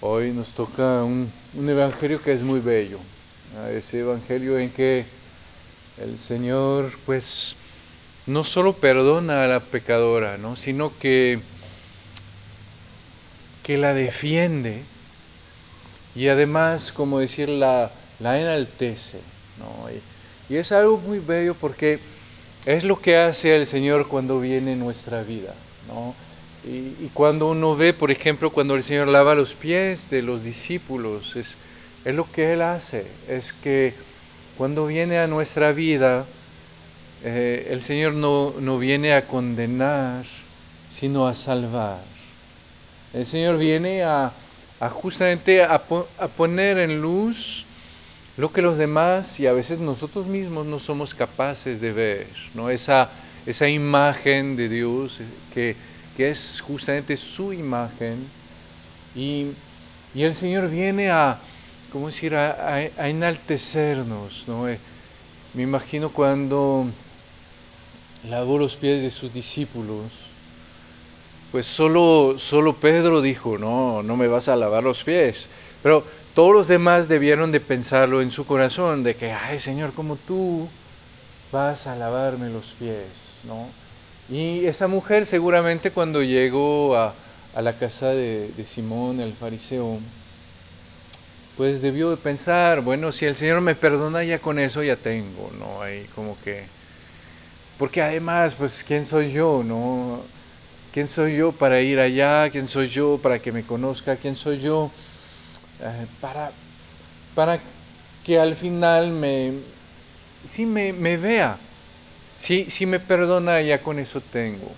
Hoy nos toca un, un evangelio que es muy bello, ese evangelio en que el Señor pues no solo perdona a la pecadora, ¿no? sino que, que la defiende y además, como decir, la, la enaltece. ¿no? Y, y, es algo muy bello porque es lo que hace el Señor cuando viene en nuestra vida. ¿no? Y, cuando uno ve, por ejemplo, cuando el Señor lava los pies de los discípulos, es, es lo que Él hace, es que cuando viene a nuestra vida, eh, el Señor no, no, viene a condenar, sino a salvar. El Señor viene a, a justamente a, a, poner en luz lo que los demás y a veces nosotros mismos no somos capaces de ver, ¿no? Esa, esa imagen de Dios que, que es justamente su imagen y, y el Señor viene a, ¿cómo decir?, a, enaltecernos, ¿no? Me imagino cuando lavó los pies de sus discípulos, pues solo, solo Pedro dijo, no, no me vas a lavar los pies. Pero todos los demás debieron de pensarlo en su corazón, de que, ay Señor, como tú vas a lavarme los pies, ¿no? Y esa mujer seguramente cuando llegó a, la casa de, de Simón el fariseo, pues debió de pensar, bueno, si el Señor me perdona ya con eso ya tengo, ¿no? Ahí como que porque además, pues, ¿quién soy yo? ¿No? ¿Quién soy yo para ir allá? ¿Quién soy yo para que me conozca? ¿Quién soy yo eh, para, para que al final me, sí me vea? Si, sí me perdona, ya con eso tengo.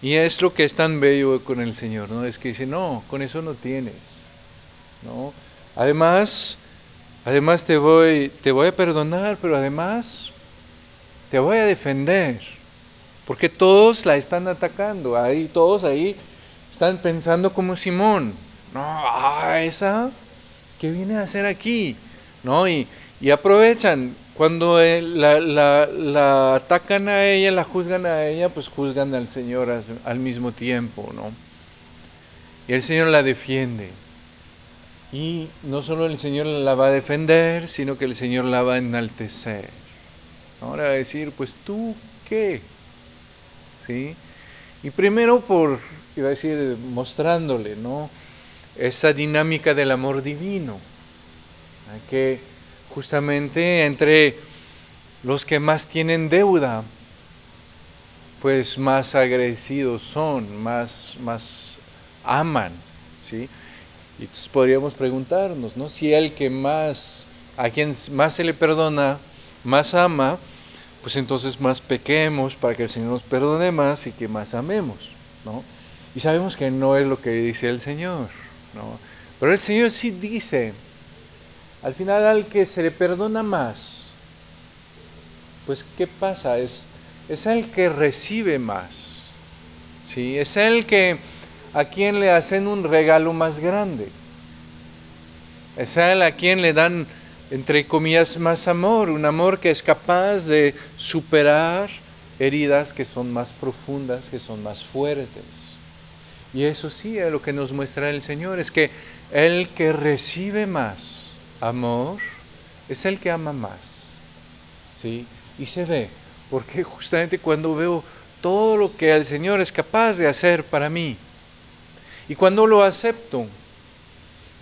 Y es lo que es tan bello con el Señor, ¿no? Es que dice, no, con eso no tienes, ¿no? Además, además te voy, te voy a perdonar, pero además te voy a defender, porque todos la están atacando, ahí todos ahí están pensando como Simón, no, ah, esa, ¿qué viene a hacer aquí? ¿No? Y, y aprovechan, cuando la, la, atacan a ella, la juzgan a ella, pues juzgan al Señor al, mismo tiempo, ¿no? Y el Señor la defiende. Y no solo el Señor la va a defender, sino que el Señor la va a enaltecer. Ahora decir, pues tú qué, ¿sí? Y primero por, iba a decir, mostrándole, ¿no? Esa dinámica del amor divino, que justamente entre los que más tienen deuda, pues más agradecidos son, más, más aman, ¿sí? Y entonces podríamos preguntarnos, ¿no? Si el que más, a quien más se le perdona, más ama, pues entonces más pequemos para que el Señor nos perdone más y que más amemos, ¿no? Y sabemos que no es lo que dice el Señor, ¿no? Pero el Señor sí dice, al final al que se le perdona más, pues ¿qué pasa? Es, es el que recibe más, ¿sí? Es el que a quien le hacen un regalo más grande, es el a quien le dan entre comillas, más amor, un amor que es capaz de superar heridas que son más profundas, que son más fuertes. Y eso sí es lo que nos muestra el Señor, es que el que recibe más amor es el que ama más. ¿Sí? Y se ve, porque justamente cuando veo todo lo que el Señor es capaz de hacer para mí, y cuando lo acepto,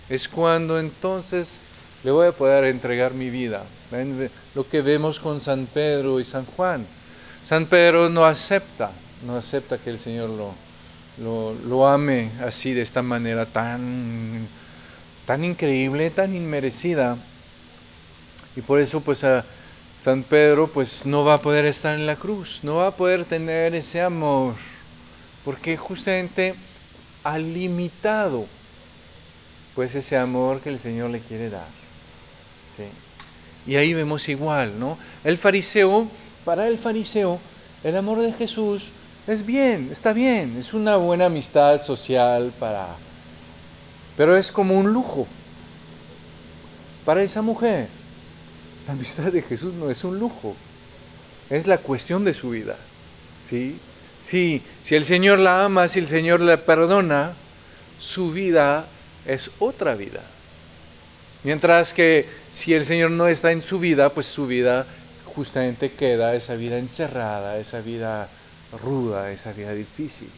es cuando entonces le voy a poder entregar mi vida. ¿Ven? Lo que vemos con San Pedro y San Juan. San Pedro no acepta, no acepta que el Señor lo, lo, lo ame así, de esta manera tan, tan increíble, tan inmerecida. Y por eso pues a San Pedro pues no va a poder estar en la cruz, no va a poder tener ese amor, porque justamente ha limitado pues ese amor que el Señor le quiere dar. ¿sí? Y ahí vemos igual, ¿no? El fariseo, para el fariseo, el amor de Jesús es bien, está bien, es una buena amistad social para... Pero es como un lujo. Para esa mujer, la amistad de Jesús no es un lujo, es la cuestión de su vida, ¿sí? Sí, si el Señor la ama, si el Señor la perdona, su vida es otra vida. Mientras que si el Señor no está en su vida, pues su vida justamente queda esa vida encerrada, esa vida ruda, esa vida difícil.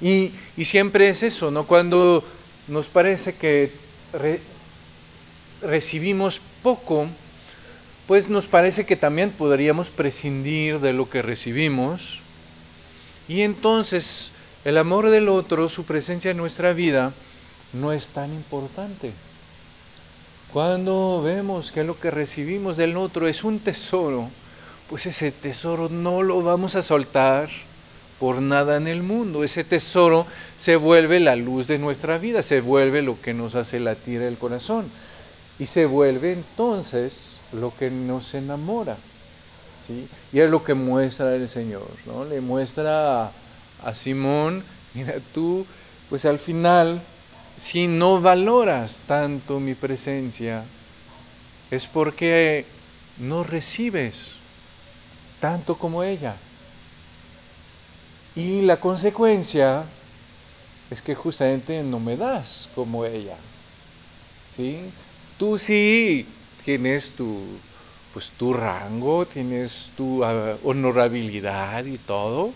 Y, siempre es eso, ¿no? Cuando nos parece que recibimos poco, pues nos parece que también podríamos prescindir de lo que recibimos. Y entonces el amor del otro, su presencia en nuestra vida, no es tan importante. Cuando vemos que lo que recibimos del otro es un tesoro, pues ese tesoro no lo vamos a soltar por nada en el mundo. Ese tesoro se vuelve la luz de nuestra vida, se vuelve lo que nos hace latir el corazón y se vuelve entonces lo que nos enamora. ¿sí? Y es lo que muestra el Señor, ¿no? Le muestra a, a Simón, mira tú, pues al final si no valoras tanto mi presencia, es porque no recibes tanto como ella. Y la consecuencia es que justamente no me das como ella. ¿Sí? Tú sí tienes tu pues tu rango, tienes tu ah, honorabilidad y todo.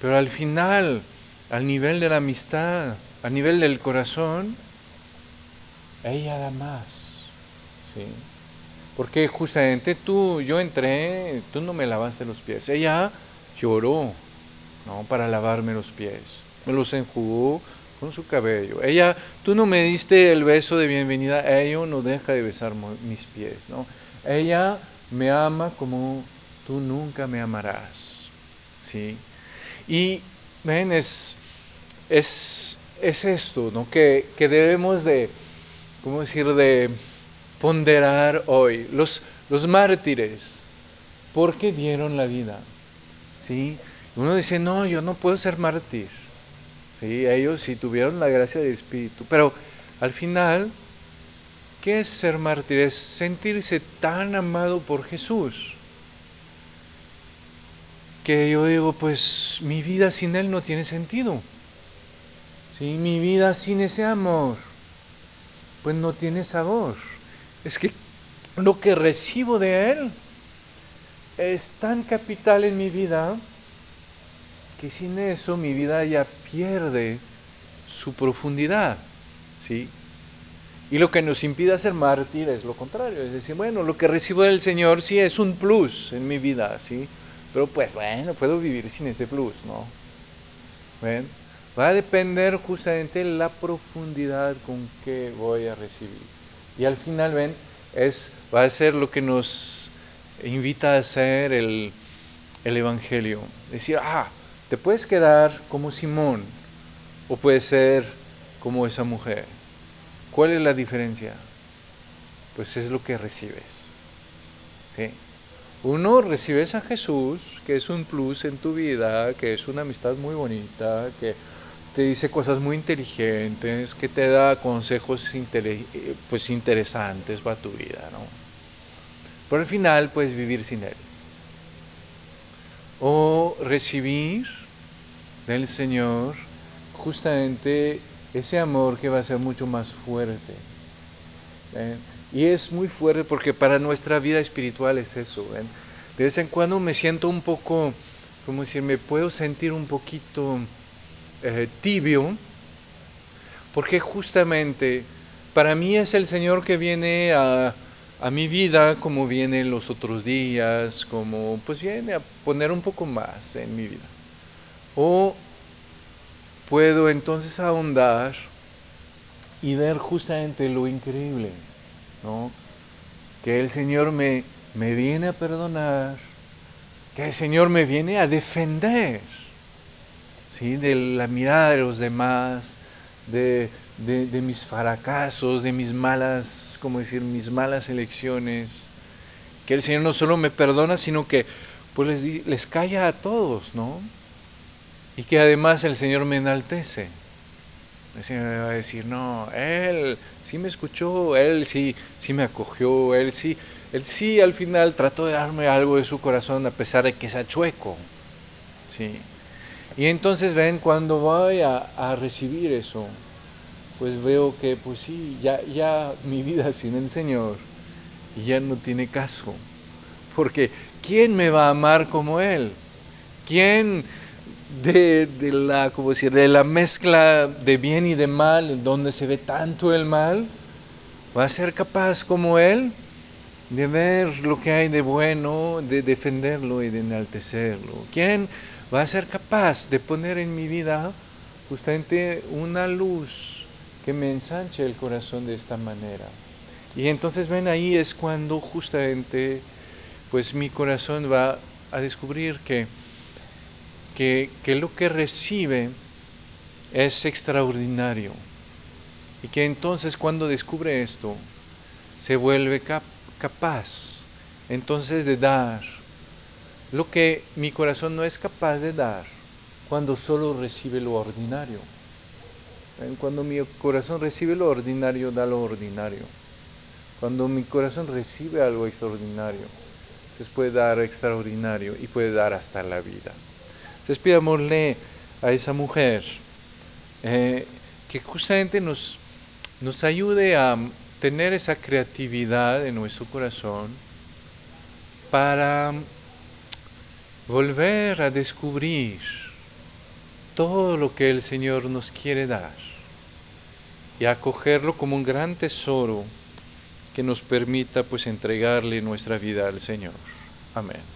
Pero al final, al nivel de la amistad, a nivel del corazón, ella da más. ¿sí? Porque justamente tú, yo entré, tú no me lavaste los pies. Ella lloró ¿no? para lavarme los pies. Me los enjugó con su cabello. Ella, tú no me diste el beso de bienvenida. Ella no deja de besar mis pies. ¿no? Ella me ama como tú nunca me amarás. ¿sí? Y ven, es, es es esto, ¿no? Que, debemos de, ¿cómo decir?, de ponderar hoy. Los, los mártires, ¿por qué dieron la vida? ¿Sí? Uno dice, no, yo no puedo ser mártir. ¿Sí? Ellos sí tuvieron la gracia del Espíritu. Pero al final, ¿qué es ser mártir? Es sentirse tan amado por Jesús. Que yo digo, pues mi vida sin Él no tiene sentido. Si mi vida sin ese amor, pues no tiene sabor. Es que lo que recibo de Él es tan capital en mi vida que sin eso mi vida ya pierde su profundidad. ¿sí? Y lo que nos impide ser mártir es lo contrario, es decir, bueno, lo que recibo del Señor sí es un plus en mi vida, ¿sí? Pero pues bueno, puedo vivir sin ese plus, ¿no? ¿Ven? Va a depender justamente la profundidad con que voy a recibir. Y al final, ven, es, va a ser lo que nos invita a hacer el, el Evangelio. Decir, ah, te puedes quedar como Simón o puedes ser como esa mujer. ¿Cuál es la diferencia? Pues es lo que recibes. ¿Sí? Uno recibes a Jesús, que es un plus en tu vida, que es una amistad muy bonita, que te dice cosas muy inteligentes, que te da consejos pues interesantes para tu vida, ¿no? Pero al final puedes vivir sin él. O recibir del Señor justamente ese amor que va a ser mucho más fuerte. Y es muy fuerte porque para nuestra vida espiritual es eso. De vez en cuando me siento un poco, como decir, me puedo sentir un poquito eh, tibio, porque justamente para mí es el Señor que viene a, a mi vida como viene los otros días, como pues viene a poner un poco más en mi vida. O puedo entonces ahondar y ver justamente lo increíble, ¿no? Que el Señor me, me viene a perdonar, que el Señor me viene a defender de la mirada de los demás, de, mis fracasos, de mis malas, como decir, mis malas elecciones. Que el Señor no solo me perdona, sino que pues les, les calla a todos, ¿no? Y que además el Señor me enaltece. El Señor me va a decir, no, Él sí me escuchó, Él sí, sí me acogió, Él sí, Él sí al final trató de darme algo de su corazón a pesar de que sea chueco. Sí. Y entonces ven, cuando voy a, recibir eso, pues veo que pues sí, ya, ya mi vida sin el Señor ya no tiene caso. Porque ¿quién me va a amar como Él? ¿Quién de, de la, decir, de la mezcla de bien y de mal, donde se ve tanto el mal, va a ser capaz como Él de ver lo que hay de bueno, de defenderlo y de enaltecerlo? ¿Quién va a ser capaz de poner en mi vida justamente una luz que me ensanche el corazón de esta manera? Y entonces ven ahí es cuando justamente pues mi corazón va a descubrir que, que, lo que recibe es extraordinario. Y que entonces cuando descubre esto, se vuelve capaz entonces de dar lo que mi corazón no es capaz de dar cuando solo recibe lo ordinario. Cuando mi corazón recibe lo ordinario, da lo ordinario. Cuando mi corazón recibe algo extraordinario, entonces puede dar extraordinario y puede dar hasta la vida. Entonces a esa mujer eh, que justamente nos, nos ayude a tener esa creatividad en nuestro corazón para volver a descubrir todo lo que el Señor nos quiere dar y acogerlo como un gran tesoro que nos permita pues entregarle nuestra vida al Señor. Amén.